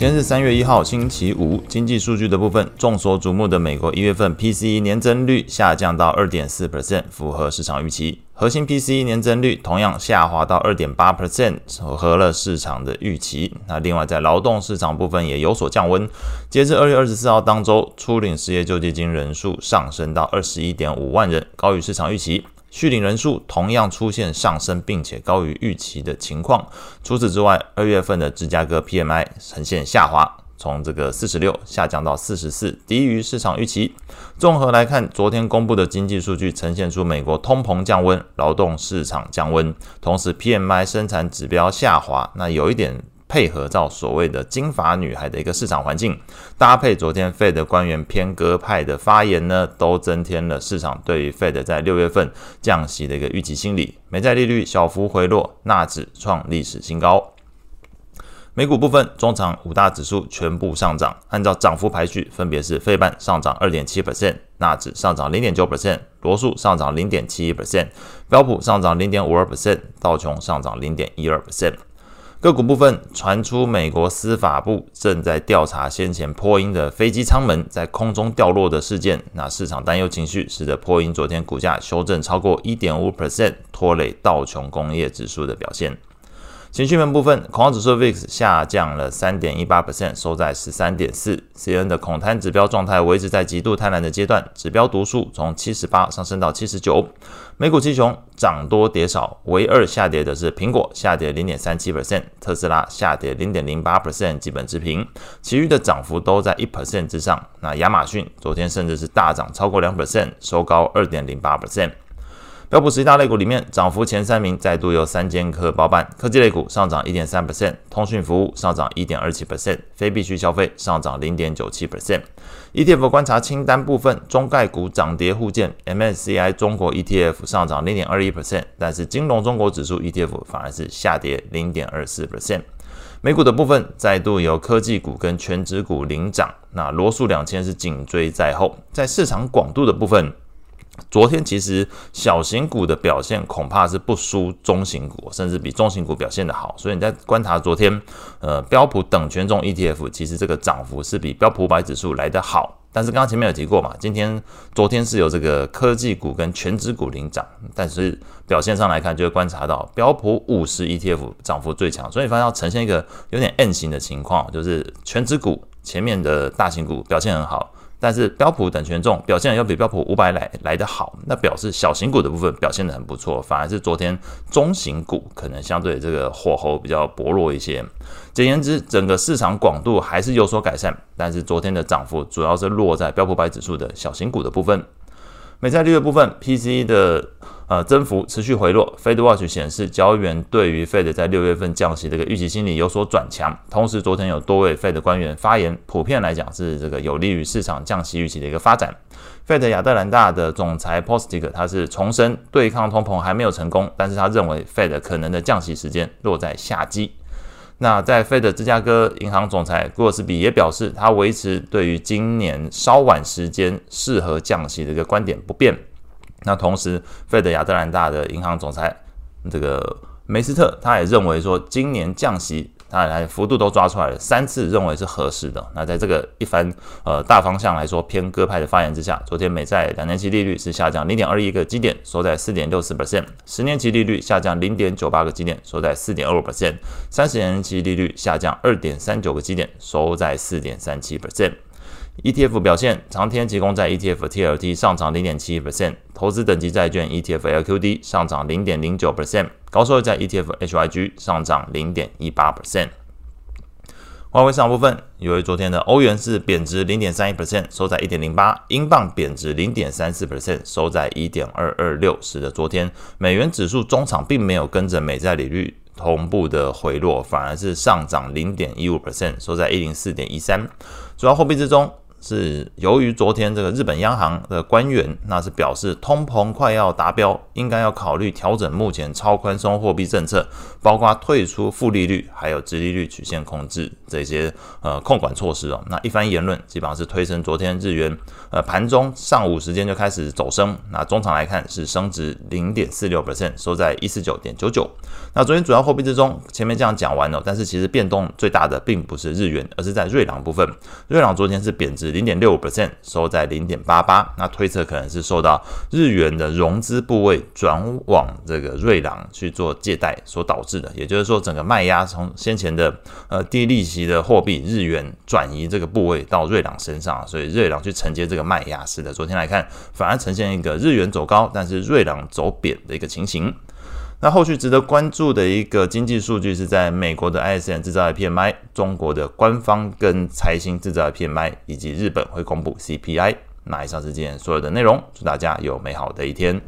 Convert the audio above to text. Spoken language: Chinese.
今天是三月一号，星期五。经济数据的部分，众所瞩目的美国一月份 PCE 年增率下降到二点四 percent，符合市场预期。核心 PCE 年增率同样下滑到二点八 percent，符合了市场的预期。那另外在劳动市场部分也有所降温。截至二月二十四号当周，初领失业救济金人数上升到二十一点五万人，高于市场预期。续领人数同样出现上升，并且高于预期的情况。除此之外，二月份的芝加哥 PMI 呈现下滑，从这个四十六下降到四十四，低于市场预期。综合来看，昨天公布的经济数据呈现出美国通膨降温、劳动市场降温，同时 PMI 生产指标下滑，那有一点。配合到所谓的金发女孩的一个市场环境，搭配昨天 Fed 官员偏鸽派的发言呢，都增添了市场对于 Fed 在六月份降息的一个预期心理。美债利率小幅回落，纳指创历史新高。美股部分，中场五大指数全部上涨，按照涨幅排序，分别是费半上涨二点七 percent，纳指上涨零点九 percent，罗素上涨零点七一 percent，标普上涨零点五二 percent，道琼上涨零点一二 percent。个股部分传出，美国司法部正在调查先前波音的飞机舱门在空中掉落的事件。那市场担忧情绪使得波音昨天股价修正超过一点五 percent，拖累道琼工业指数的表现。情绪面部分，恐慌指数 VIX 下降了三点一八 percent，收在十三点四。CNN 的恐贪指标状态维持在极度贪婪的阶段，指标读数从七十八上升到七十九。美股七雄涨多跌少，唯二下跌的是苹果，下跌零点三七 percent，特斯拉下跌零点零八 percent，基本持平。其余的涨幅都在一 percent 之上。那亚马逊昨天甚至是大涨超过两 percent，收高二点零八 percent。标普十大类股里面，涨幅前三名再度由三剑客包办。科技类股上涨一点三 percent，通讯服务上涨一点二七 percent，非必需消费上涨零点九七 percent。ETF 观察清单部分，中概股涨跌互见，MSCI 中国 ETF 上涨零点二一 percent，但是金融中国指数 ETF 反而是下跌零点二四 percent。美股的部分再度由科技股跟权值股领涨，那罗素两千是紧追在后。在市场广度的部分。昨天其实小型股的表现恐怕是不输中型股，甚至比中型股表现的好。所以你在观察昨天，呃，标普等权重 ETF，其实这个涨幅是比标普五百指数来得好。但是刚刚前面有提过嘛，今天、昨天是有这个科技股跟权值股领涨，但是表现上来看，就会观察到标普五十 ETF 涨幅最强，所以发现要呈现一个有点 N 型的情况，就是权值股前面的大型股表现很好。但是标普等权重表现要比标普五百来来的好，那表示小型股的部分表现得很不错，反而是昨天中型股可能相对这个火候比较薄弱一些。简言之，整个市场广度还是有所改善，但是昨天的涨幅主要是落在标普百指数的小型股的部分。美债利率部分，P C 的呃增幅持续回落。FedWatch 显示，交易员对于 Fed 在六月份降息的一个预期心理有所转强。同时，昨天有多位 Fed 官员发言，普遍来讲是这个有利于市场降息预期的一个发展。Fed 亚特兰大的总裁 p o s t i c 他是重申对抗通膨还没有成功，但是他认为 Fed 可能的降息时间落在夏季。那在费德芝加哥银行总裁古尔斯比也表示，他维持对于今年稍晚时间适合降息的一个观点不变。那同时费德亚特兰大的银行总裁这个梅斯特他也认为说，今年降息。当然，幅度都抓出来了，三次认为是合适的。那在这个一番呃大方向来说偏鸽派的发言之下，昨天美债两年期利率是下降零点二一个基点，收在四点六四 percent；十年期利率下降零点九八个基点，收在四点二五 percent；三十年期利率下降二点三九个基点，收在四点三七 percent。ETF 表现，长天期公债 ETF TLT 上涨零点七一 percent，投资等级债券 ETF LQD 上涨零点零九 percent，高收益在 ETF HYG 上涨零点一八 percent。外汇市场部分，由于昨天的欧元是贬值零点三一 percent，收在一点零八；英镑贬值零点三四 percent，收在一点二二六，使得昨天美元指数中场并没有跟着美债利率同步的回落，反而是上涨零点一五 percent，收在一零四点一三。主要货币之中。是由于昨天这个日本央行的官员，那是表示通膨快要达标，应该要考虑调整目前超宽松货币政策，包括退出负利率，还有直利率曲线控制这些呃控管措施哦。那一番言论基本上是推升昨天日元呃，盘中上午时间就开始走升，那中场来看是升值零点四六 percent，收在一四九点九九。那昨天主要货币之中，前面这样讲完了，但是其实变动最大的并不是日元，而是在瑞郎部分。瑞郎昨天是贬值零点六五 percent，收在零点八八。那推测可能是受到日元的融资部位转往这个瑞郎去做借贷所导致的，也就是说，整个卖压从先前的呃低利息的货币日元转移这个部位到瑞郎身上，所以瑞郎去承接这个卖压。是的，昨天来看反而呈现一个日元走高，但是瑞郎走贬的一个情形。那后续值得关注的一个经济数据是在美国的 ISM 制造业 PMI、中国的官方跟财新制造业 PMI，以及日本会公布 CPI。那以上是今天所有的内容，祝大家有美好的一天。